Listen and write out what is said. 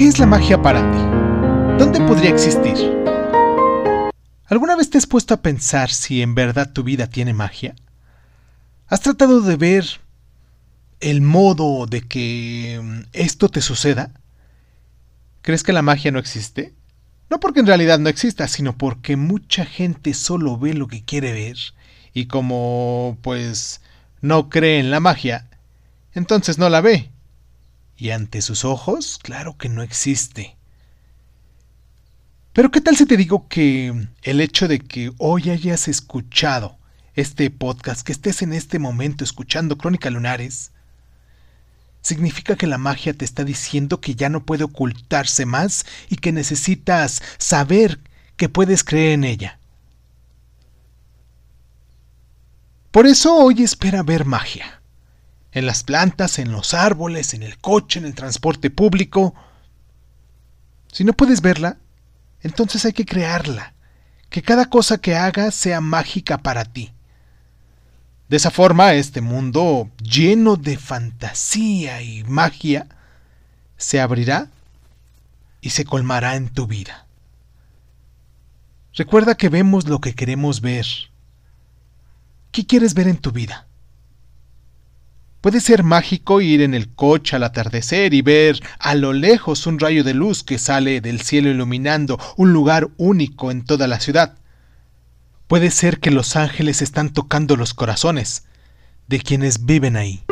¿Qué es la magia para ti? ¿Dónde podría existir? ¿Alguna vez te has puesto a pensar si en verdad tu vida tiene magia? ¿Has tratado de ver el modo de que mm, esto te suceda? ¿Crees que la magia no existe? No porque en realidad no exista, sino porque mucha gente solo ve lo que quiere ver y como pues no cree en la magia, entonces no la ve. Y ante sus ojos, claro que no existe. Pero ¿qué tal si te digo que el hecho de que hoy hayas escuchado este podcast, que estés en este momento escuchando Crónica Lunares, significa que la magia te está diciendo que ya no puede ocultarse más y que necesitas saber que puedes creer en ella. Por eso hoy espera ver magia. En las plantas, en los árboles, en el coche, en el transporte público. Si no puedes verla, entonces hay que crearla. Que cada cosa que hagas sea mágica para ti. De esa forma, este mundo lleno de fantasía y magia se abrirá y se colmará en tu vida. Recuerda que vemos lo que queremos ver. ¿Qué quieres ver en tu vida? Puede ser mágico ir en el coche al atardecer y ver a lo lejos un rayo de luz que sale del cielo iluminando un lugar único en toda la ciudad. Puede ser que los ángeles están tocando los corazones de quienes viven ahí.